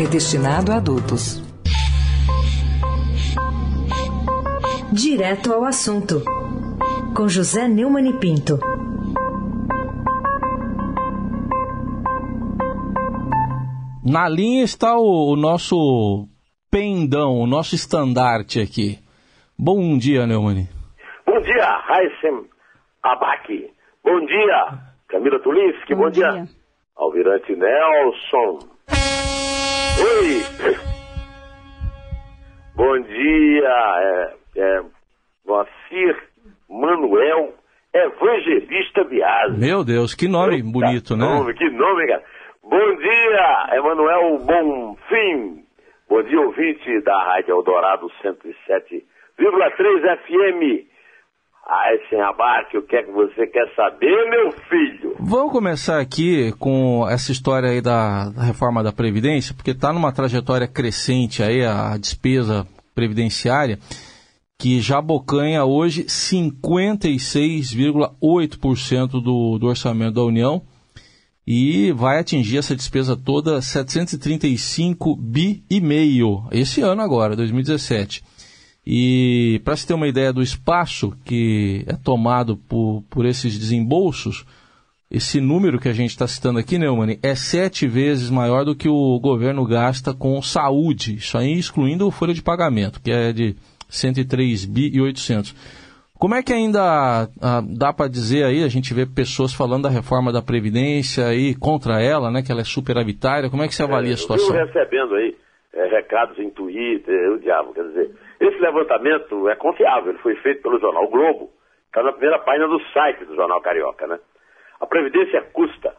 é destinado a adultos. Direto ao assunto, com José Neumann e Pinto. Na linha está o, o nosso pendão, o nosso estandarte aqui. Bom dia, Neumann. Bom dia, Raíssem Abac. Bom dia, Camila Tulinski. Bom, Bom dia. dia, Alvirante Nelson. Oi! Bom dia, é, é, Moacir Manuel Evangelista Biasi. Meu Deus, que nome bonito, né? Nome, que nome, cara. Bom dia, Emanuel Bonfim. Bom dia, ouvinte da Rádio Eldorado 107,3 FM. Aí, sem abate, o que é que você quer saber, meu filho? Vamos começar aqui com essa história aí da, da reforma da Previdência, porque está numa trajetória crescente aí a despesa previdenciária, que já bocanha hoje 56,8% do, do orçamento da União e vai atingir essa despesa toda 735 bi e meio esse ano agora, 2017. E para se ter uma ideia do espaço que é tomado por, por esses desembolsos, esse número que a gente está citando aqui, Neumann, é sete vezes maior do que o governo gasta com saúde, isso aí excluindo o folha de pagamento, que é de 103 bi e 800. Como é que ainda ah, dá para dizer aí, a gente vê pessoas falando da reforma da Previdência aí contra ela, né, que ela é superavitária, como é que você avalia é, a situação? Eu recebendo aí é, recados em Twitter, o diabo, quer dizer, esse levantamento é confiável, ele foi feito pelo jornal o Globo, está na primeira página do site do Jornal Carioca, né? A Previdência custa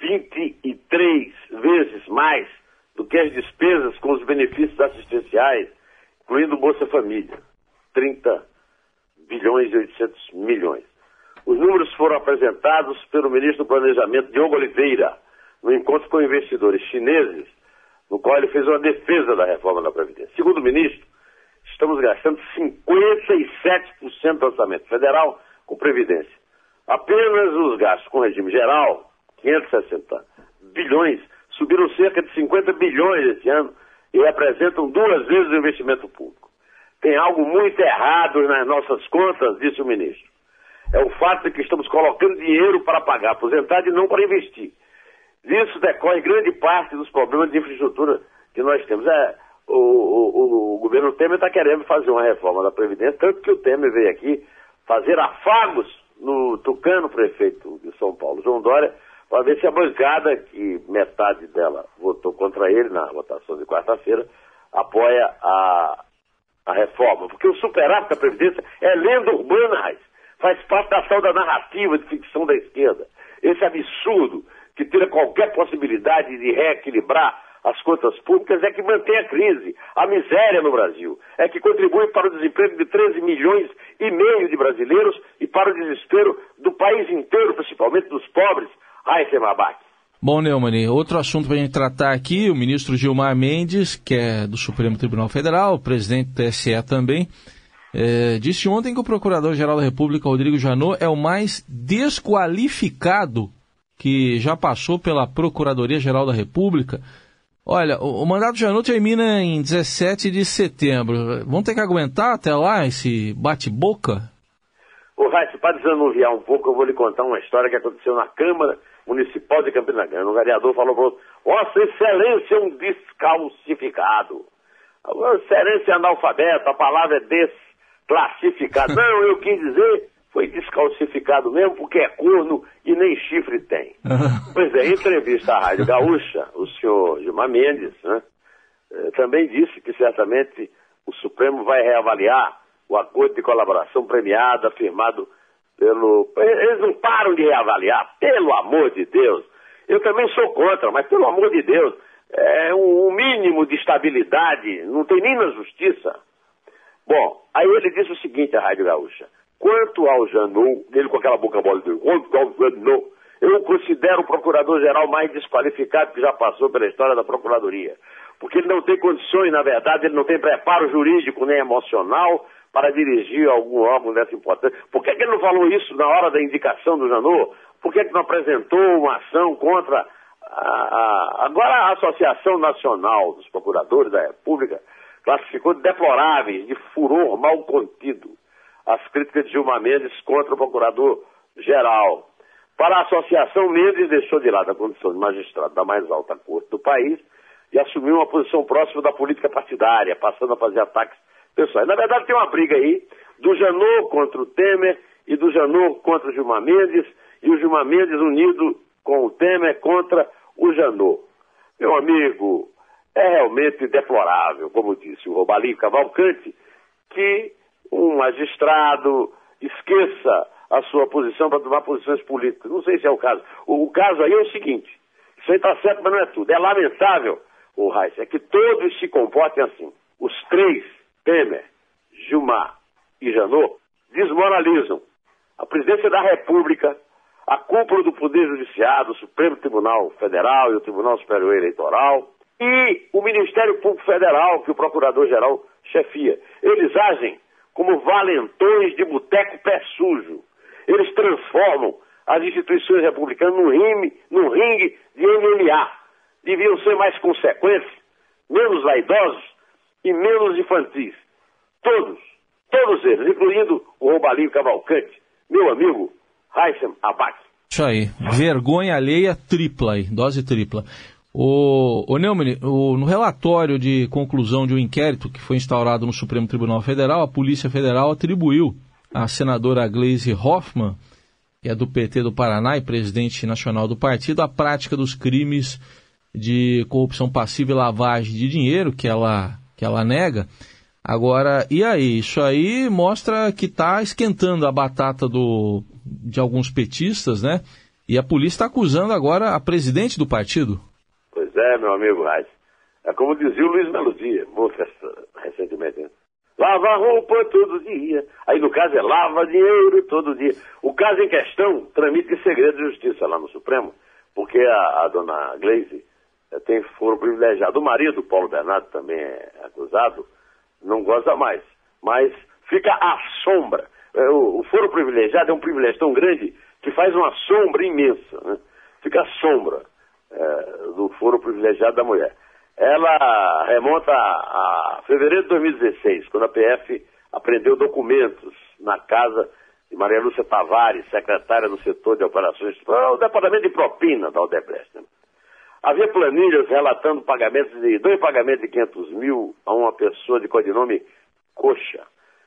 23 vezes mais do que as despesas com os benefícios assistenciais, incluindo Bolsa Família. 30 bilhões e 800 milhões. Os números foram apresentados pelo ministro do Planejamento, Diogo Oliveira, no encontro com investidores chineses, no qual ele fez uma defesa da reforma da Previdência. Segundo o ministro, estamos gastando 57% do orçamento federal com Previdência. Apenas os gastos com regime geral, 560 bilhões, subiram cerca de 50 bilhões esse ano e representam duas vezes o investimento público. Tem algo muito errado nas nossas contas, disse o ministro. É o fato de que estamos colocando dinheiro para pagar aposentado e não para investir. Disso decorre grande parte dos problemas de infraestrutura que nós temos. É, o, o, o governo Temer está querendo fazer uma reforma da Previdência, tanto que o Temer veio aqui fazer afagos no Tucano, prefeito de São Paulo, João Dória, para ver se a bancada, que metade dela votou contra ele na votação de quarta-feira, apoia a, a reforma. Porque o superávit da Previdência é lenda urbana, faz parte da tal da narrativa de ficção da esquerda. Esse absurdo que tira qualquer possibilidade de reequilibrar as contas públicas é que mantém a crise, a miséria no Brasil, é que contribui para o desemprego de 13 milhões e meio de brasileiros e para o desespero do país inteiro, principalmente dos pobres. Ai, Semabac. Bom, Neumann, outro assunto para a gente tratar aqui, o ministro Gilmar Mendes, que é do Supremo Tribunal Federal, presidente do TSE também, é, disse ontem que o Procurador-Geral da República, Rodrigo Janot, é o mais desqualificado que já passou pela Procuradoria-Geral da República. Olha, o, o mandato de Janot termina em 17 de setembro. Vão ter que aguentar até lá esse bate-boca? Ô, Raíssa, para desanuviar um pouco, eu vou lhe contar uma história que aconteceu na Câmara Municipal de Campina Grande. Um vereador falou para outro, Vossa Excelência é um descalcificado. Vossa Excelência é analfabeto, a palavra é desclassificado. Não, eu quis dizer foi descalcificado mesmo porque é corno e nem chifre tem. pois é, em entrevista à Rádio Gaúcha, o senhor Gilmar Mendes né, eh, também disse que certamente o Supremo vai reavaliar o acordo de colaboração premiada firmado pelo. Eles não param de reavaliar, pelo amor de Deus. Eu também sou contra, mas pelo amor de Deus, é um, mínimo mínimo de estabilidade, não tem nem na justiça. Bom, aí ele disse o seguinte à Rádio Gaúcha. Quanto ao Janot, ele com aquela boca mole dele, quanto ao Janot, eu o considero o procurador-geral mais desqualificado que já passou pela história da Procuradoria. Porque ele não tem condições, na verdade, ele não tem preparo jurídico nem emocional para dirigir algum órgão dessa importância. Por que, que ele não falou isso na hora da indicação do Janot? Por que, que não apresentou uma ação contra a, a, agora a Associação Nacional dos Procuradores da República classificou de deploráveis, de furor mal contido, as críticas de Gilmar Mendes contra o Procurador-Geral. Para a Associação, Mendes deixou de lado a condição de magistrado da mais alta corte do país e assumiu uma posição próxima da política partidária, passando a fazer ataques pessoais. Na verdade, tem uma briga aí do Janot contra o Temer e do Janot contra o Gilmar Mendes e o Gilmar Mendes unido com o Temer contra o Janot. Meu amigo, é realmente deplorável, como disse o Robalinho Cavalcante, que um magistrado esqueça a sua posição para tomar posições políticas. Não sei se é o caso. O, o caso aí é o seguinte: isso aí está certo, mas não é tudo. É lamentável, o Reis, é que todos se comportem assim. Os três, Temer, Gilmar e Janot, desmoralizam a presidência da República, a cúpula do Poder Judiciário, o Supremo Tribunal Federal e o Tribunal Superior Eleitoral, e o Ministério Público Federal, que o Procurador-Geral chefia. Eles agem como valentões de boteco pé sujo. Eles transformam as instituições republicanas num ringue, num ringue de MMA. Deviam ser mais consequentes, menos vaidosos e menos infantis. Todos, todos eles, incluindo o Roubalinho Cavalcante, meu amigo Raissem Abac. Isso aí, vergonha alheia tripla aí, dose tripla. O, o Neumann, o, no relatório de conclusão de um inquérito que foi instaurado no Supremo Tribunal Federal, a Polícia Federal atribuiu à senadora Gleisi Hoffmann, que é do PT do Paraná e presidente nacional do partido, a prática dos crimes de corrupção passiva e lavagem de dinheiro que ela, que ela nega. Agora, e aí? Isso aí mostra que está esquentando a batata do, de alguns petistas, né? E a polícia está acusando agora a presidente do partido. Meu amigo Raiz. É como dizia o Luiz Melodia, música recentemente. Né? Lava roupa todo dia. Aí no caso é lava dinheiro todo dia. O caso em questão tramita em segredo de justiça lá no Supremo, porque a, a dona Gleise eh, tem foro privilegiado. O marido, Paulo Bernardo, também é acusado, não goza mais. Mas fica à sombra. É, o, o foro privilegiado é um privilégio tão grande que faz uma sombra imensa. Né? Fica à sombra é, do foro privilegiado da mulher. Ela remonta a, a fevereiro de 2016, quando a PF apreendeu documentos na casa de Maria Lúcia Tavares, secretária do setor de operações, o departamento de propina da Odebrecht. Né? Havia planilhas relatando pagamentos de, dois pagamentos de 500 mil a uma pessoa de codinome Coxa.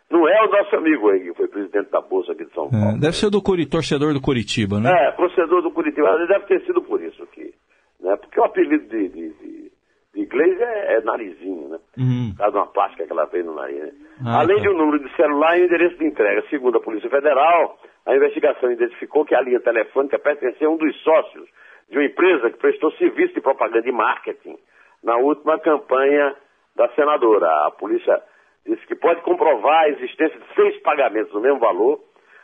Não é o nosso amigo aí, que foi presidente da Bolsa aqui de São é, Paulo. É, deve ser do torcedor do Curitiba, né? É, torcedor do Curitiba. Deve ter sido por isso que né? Porque o apelido de, de, de, de inglês é, é, narizinho, né? Uhum. Por causa de uma plástica que ela fez no nariz. Né? Ah, Além tá. de um número de celular e um endereço de entrega. Segundo a Polícia Federal, a investigação identificou que a linha telefônica pertencia a um dos sócios de uma empresa que prestou serviço de propaganda e marketing na última campanha da senadora. A polícia disse que pode comprovar a existência de seis pagamentos no mesmo valor,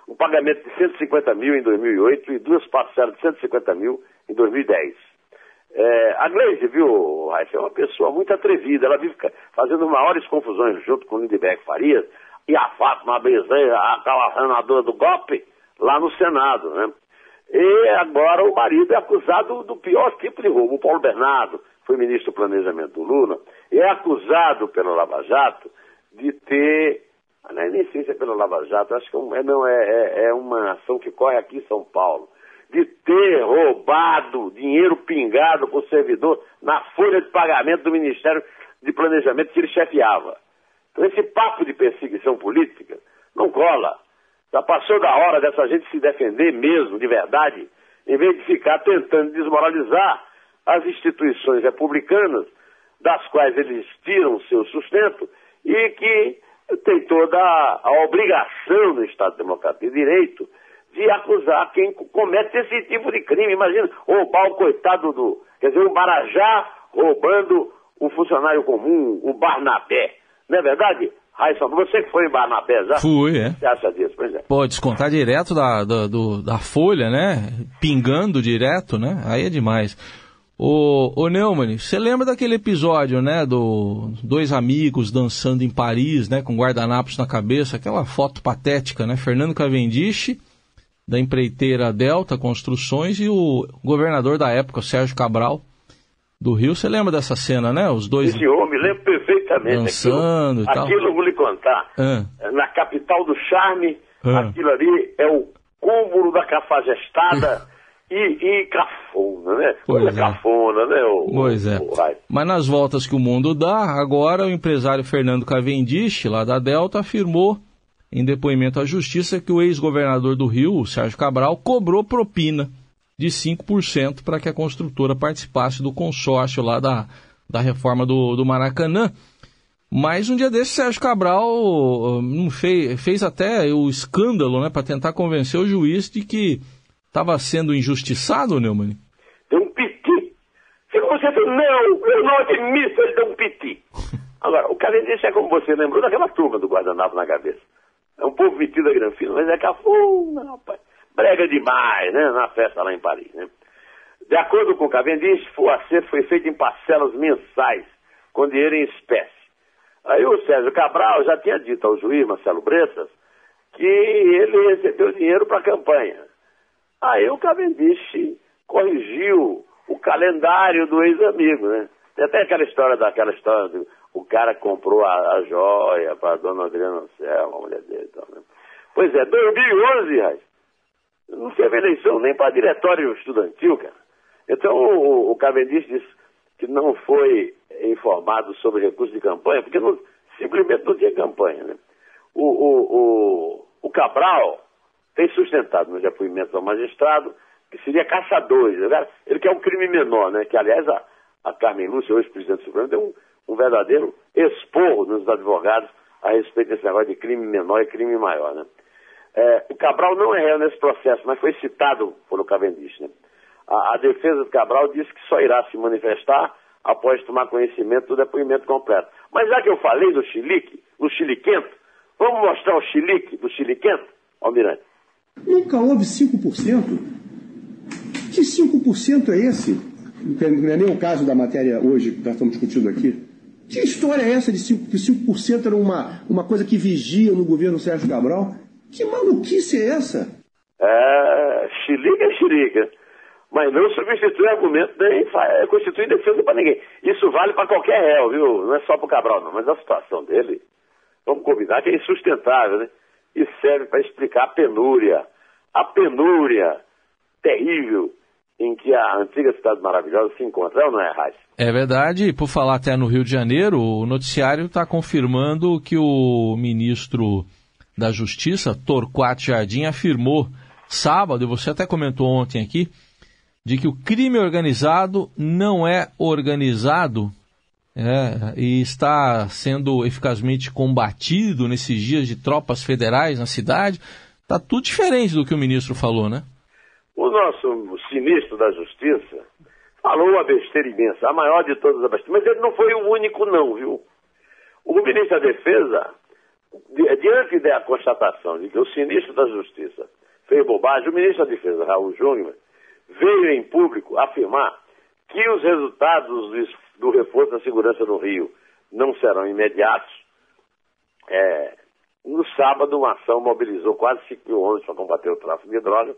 um pagamento de 150 mil em 2008 e duas parcelas de 150 mil em 2010. É, a Gleise, viu, Raíssa, é uma pessoa muito atrevida. Ela vive fazendo maiores confusões junto com o Lindbergh Farias e a Fátima Bezerra, aquela senadora do golpe, lá no Senado, né? E agora o marido é acusado do pior tipo de roubo. O Paulo Bernardo foi ministro do Planejamento do Lula e é acusado pelo Lava Jato de ter. Não, nem é pelo Lava Jato, acho que é, é, não, é, é, é uma ação que corre aqui em São Paulo de ter roubado dinheiro pingado por servidor na folha de pagamento do Ministério de Planejamento que ele chefiava. Então esse papo de perseguição política não cola. Já passou da hora dessa gente se defender mesmo, de verdade, em vez de ficar tentando desmoralizar as instituições republicanas, das quais eles tiram seu sustento e que tem toda a obrigação do Estado Democrático de Direito de acusar quem comete esse tipo de crime. Imagina roubar o coitado do. Quer dizer, o Marajá roubando o funcionário comum, o Barnabé. Não é verdade? Raíssa, você que foi em Barnabé já? Fui, é. Você acha disso? Pois é. Pô, descontar direto da, da, do, da folha, né? Pingando direto, né? Aí é demais. Ô, ô Neumann, você lembra daquele episódio, né? Do dois amigos dançando em Paris, né? Com guardanapos na cabeça, aquela foto patética, né? Fernando Cavendish, da empreiteira Delta Construções, e o governador da época, Sérgio Cabral, do Rio. Você lembra dessa cena, né? Os dois. Esse homem, lembro perfeitamente. Dançando aquilo, e tal. Aquilo eu vou lhe contar. Ah. Na capital do charme, Ah. aquilo ali é o cúmulo da cafajestada e, e cafona, né? Pois Coisa é. cafona, né? O, Pois é. o? Mas nas voltas que o mundo dá, agora o empresário Fernando Cavendish, lá da Delta, afirmou em depoimento à justiça que o ex-governador do Rio, Sérgio Cabral, cobrou propina de 5% para que a construtora participasse do consórcio lá da, da reforma do, do Maracanã. Mas um dia desse, Sérgio Cabral não fez, fez até o escândalo né, para tentar convencer o juiz de que estava sendo injustiçado, Neumann. Tem um piti. Se você diz, não, eu não admito, ele deu um piti. Agora, o Cavendish é como você lembrou daquela turma do guardanapo na cabeça. É um povo metido a granfino, mas é cafuna, rapaz. Brega demais, né? Na festa lá em Paris, né? De acordo com o Cavendish, o acerto foi feito em parcelas mensais, com dinheiro em espécie. Aí o Sérgio Cabral já tinha dito ao juiz Marcelo Bressas que ele recebeu dinheiro para a campanha. Aí o Cavendish corrigiu o calendário do ex-amigo, né? Tem até aquela história daquela história do o cara comprou a, a joia para a dona Adriana Anselmo, a mulher dele e tal, né? Pois é, 2011, Raiz, não teve eleição nem para diretório estudantil, cara. Então o, o Cavendish disse que não foi informado sobre recurso de campanha, porque não- simplesmente não tinha campanha, né? O, o, o, o Cabral tem sustentado no depoimento ao magistrado que seria caçador. Ele- Ele quer um crime menor, né? Que, aliás, a, a Carmen Lúcia, hoje presidente do Supremo, deu um, um verdadeiro esporro nos advogados a respeito desse negócio de crime menor e crime maior, né? É, o Cabral não é réu nesse processo, mas foi citado pelo Cavendish, né? A, a defesa do Cabral disse que só irá se manifestar após tomar conhecimento do depoimento completo. Mas já que eu falei do chilique, o chiliquento, vamos mostrar o chilique do chiliquento, Almirante? Nunca houve 5%. Que 5% é esse? Não é nem o caso da matéria hoje que nós estamos discutindo aqui. Que história é essa de 5%, que 5% era uma, uma coisa que vigia no governo Sérgio Cabral? Que maluquice é essa? É, chilica é chilica. Mas não substitui argumento nem constitui defesa para ninguém. Isso vale para qualquer réu, viu? Não é só para o Cabral, não. Mas a situação dele, vamos combinar que é insustentável, né? E serve para explicar a penúria. A penúria terrível em que a antiga cidade maravilhosa se encontra, é ou não é, Raiz? É verdade, e por falar até no Rio de Janeiro, o noticiário está confirmando que o ministro da Justiça, Torquato Jardim, afirmou sábado, e você até comentou ontem aqui, de que o crime organizado não é organizado é, e está sendo eficazmente combatido nesses dias de tropas federais na cidade. Está tudo diferente do que o ministro falou, né? O nosso sinistro da Justiça falou uma besteira imensa, a maior de todas as besteiras. Mas ele não foi o único, não, viu? O ministro da Defesa, di- diante da constatação de que o sinistro da Justiça fez bobagem, o ministro da Defesa, Raul Júnior, veio em público afirmar que os resultados do, es- do reforço da segurança no Rio não serão imediatos. É, no sábado, uma ação mobilizou quase 5 mil homens para combater o tráfico de drogas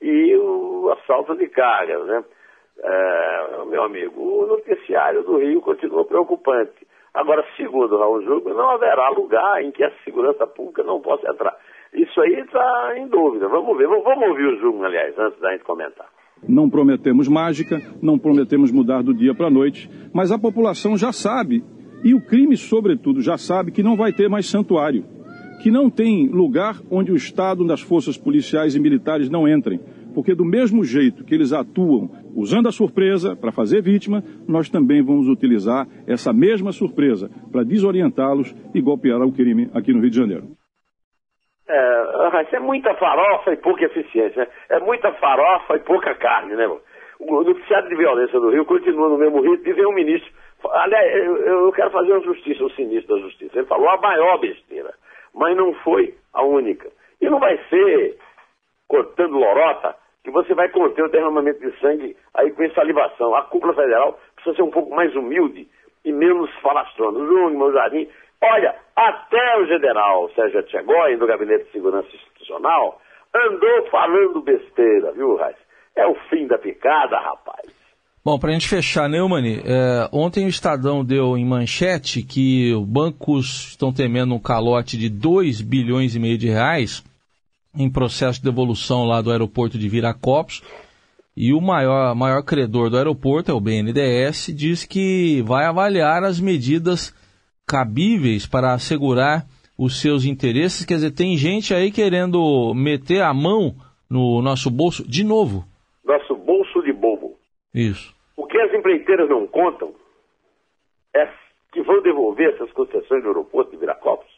e o assalto de cargas, né? É, meu amigo, o noticiário do Rio continua preocupante. Agora, segundo Raul Júnior, não haverá lugar em que a segurança pública não possa entrar. Isso aí está em dúvida. Vamos ver. Vamos ouvir o Júnior, aliás, antes da gente comentar. Não prometemos mágica, não prometemos mudar do dia para a noite, mas a população já sabe, e o crime, sobretudo, já sabe que não vai ter mais santuário, que não tem lugar onde o Estado, onde as forças policiais e militares não entrem, porque do mesmo jeito que eles atuam usando a surpresa para fazer vítima, nós também vamos utilizar essa mesma surpresa para desorientá-los e golpear o crime aqui no Rio de Janeiro. É, isso é muita farofa e pouca eficiência. Né? É muita farofa e pouca carne, né? irmão? O noticiário de violência do Rio continua no mesmo ritmo e vem um ministro Aliás, eu, quero fazer uma justiça, o sinistro da justiça. Ele falou a maior besteira, mas não foi a única. E não vai ser cortando lorota que você vai conter o derramamento de sangue aí com insalivação. A cúpula federal precisa ser um pouco mais humilde e menos falastrona. Júnior, meu jardim. Olha, até o general Sérgio Tchegói, do Gabinete de Segurança Institucional, andou falando besteira, viu, Raiz? É o fim da picada, rapaz. Bom, para a gente fechar, Neumani, é, ontem o Estadão deu em manchete que os bancos estão temendo um calote de 2 bilhões e meio de reais em processo de devolução lá do aeroporto de Viracopos. E o maior, maior credor do aeroporto, é o BNDES, diz que vai avaliar as medidas cabíveis para assegurar os seus interesses. Quer dizer, tem gente aí querendo meter a mão no nosso bolso de novo. Nosso bolso de bobo. Isso. O que as empreiteiras não contam é que vão devolver essas concessões do aeroporto de Viracopos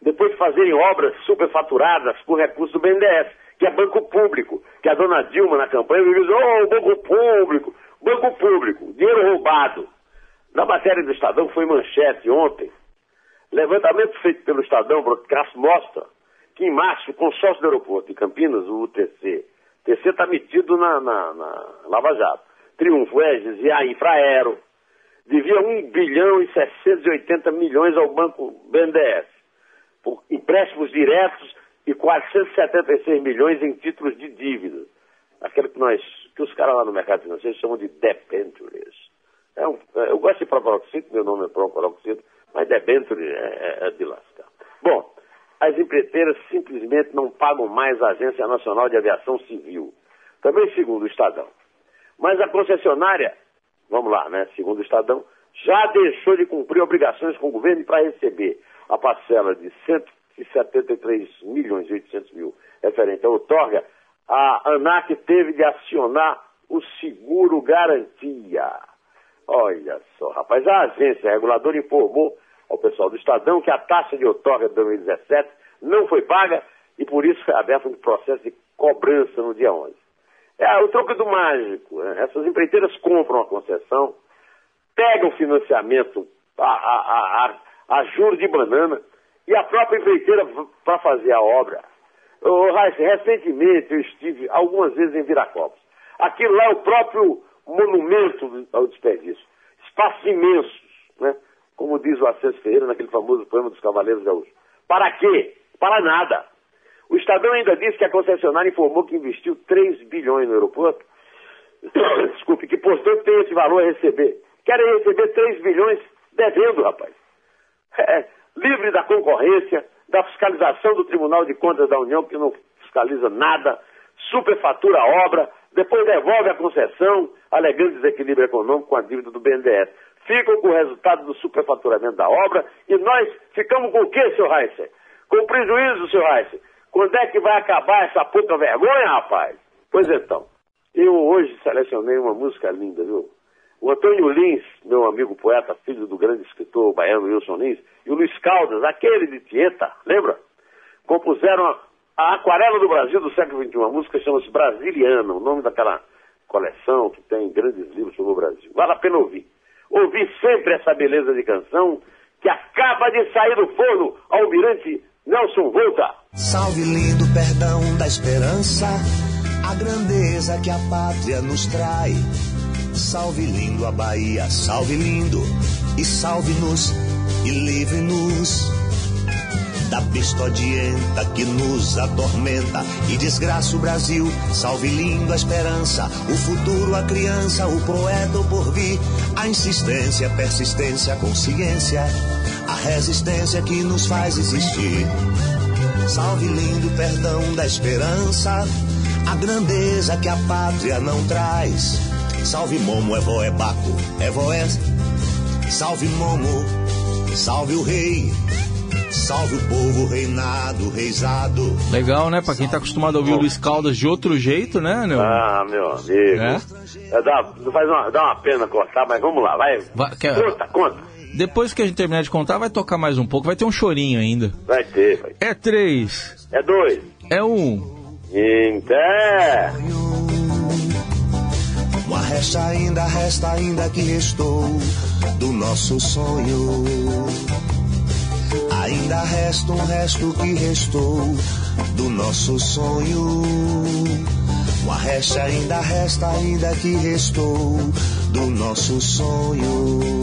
depois de fazerem obras superfaturadas com recursos do BNDES, que é banco público, que a dona Dilma na campanha disse, oh, banco público, banco público, dinheiro roubado. Na matéria do Estadão foi manchete ontem, levantamento feito pelo Estadão Broadcast mostra que em março o consórcio do aeroporto de Campinas, o UTC, o está metido na, na, na Lava Jato, Triunfo, Egis e a Infraero, devia 1 bilhão e 680 milhões ao banco BNDES por empréstimos diretos e 476 milhões em títulos de dívida. Aquele que nós, que os caras lá no mercado financeiro chamam de debentures. É um, é, eu gosto de proparoxito, meu nome é proparoxito, mas debenture é, é, é de lascar. Bom, as empreiteiras simplesmente não pagam mais a Agência Nacional de Aviação Civil. Também segundo o Estadão. Mas a concessionária, vamos lá, né? Segundo o Estadão, já deixou de cumprir obrigações com o governo para receber a parcela de 173 milhões e 800 mil referente à outorga, a ANAC teve de acionar o seguro garantia. Olha só, rapaz, a agência reguladora informou ao pessoal do Estadão que a taxa de outorga de 2017 não foi paga e por isso foi aberto um processo de cobrança no dia 11. É o troco do mágico. Né? Essas empreiteiras compram a concessão, pegam financiamento a, a, a, a juros de banana, e a própria empreiteira para fazer a obra. Oh, recentemente eu estive algumas vezes em Viracopos. Aquilo lá é o próprio monumento ao desperdício. Espaços imensos, né? como diz o Ascenso Ferreira naquele famoso poema dos Cavaleiros Gaúchos. Para quê? Para nada. O Estadão ainda disse que a concessionária informou que investiu 3 bilhões no aeroporto. Desculpe, que portanto tem esse valor a receber. Querem receber 3 bilhões devendo, rapaz é, livre da concorrência, da fiscalização do Tribunal de Contas da União, que não fiscaliza nada, superfatura a obra, depois devolve a concessão, alegando desequilíbrio econômico com a dívida do BNDES. Ficam com o resultado do superfaturamento da obra e nós ficamos com o quê, seu Reisser? Com prejuízo, seu Reisser. Quando é que vai acabar essa puta vergonha, rapaz? Pois então, eu hoje selecionei uma música linda, viu? O Antônio Lins, meu amigo poeta, filho do grande escritor baiano Wilson Lins, e o Luiz Caldas, aquele de Tieta, lembra? Compuseram a, Aquarela do Brasil do século XXI. A música chama-se Brasiliana, o nome daquela coleção que tem grandes livros sobre o Brasil. Vale a pena ouvir. Ouvir sempre essa beleza de canção que acaba de sair do forno, Almirante Nelson Volta. Salve lindo perdão da esperança, a grandeza que a pátria nos traz Salve lindo a Bahia, salve lindo, e salve-nos e livre-nos da besta odienta que nos atormenta e desgraça o Brasil. Salve lindo a esperança, o futuro, a criança, o poeta, o porvir, a insistência, a persistência, a consciência, a resistência que nos faz existir. Salve lindo perdão da esperança, a grandeza que a pátria não traz Salve Momo, é vó, é Baco, é voé. Salve Momo, salve o rei. Salve o povo reinado, reizado. Legal, né? Pra quem tá acostumado a ouvir o Luiz Caldas de outro jeito, né, Neu? Ah, meu amigo. É? É, dá, faz uma, dá uma pena cortar, mas vamos lá, vai. vai quer... Conta, conta. Depois que a gente terminar de contar, vai tocar mais um pouco, vai ter um chorinho ainda. Vai ter, vai ter. É três. É dois. É um. Então. Uma resta ainda, resta ainda que restou do nosso sonho. Ainda resta um resto que restou do nosso sonho. Uma resta ainda resta ainda que restou do nosso sonho.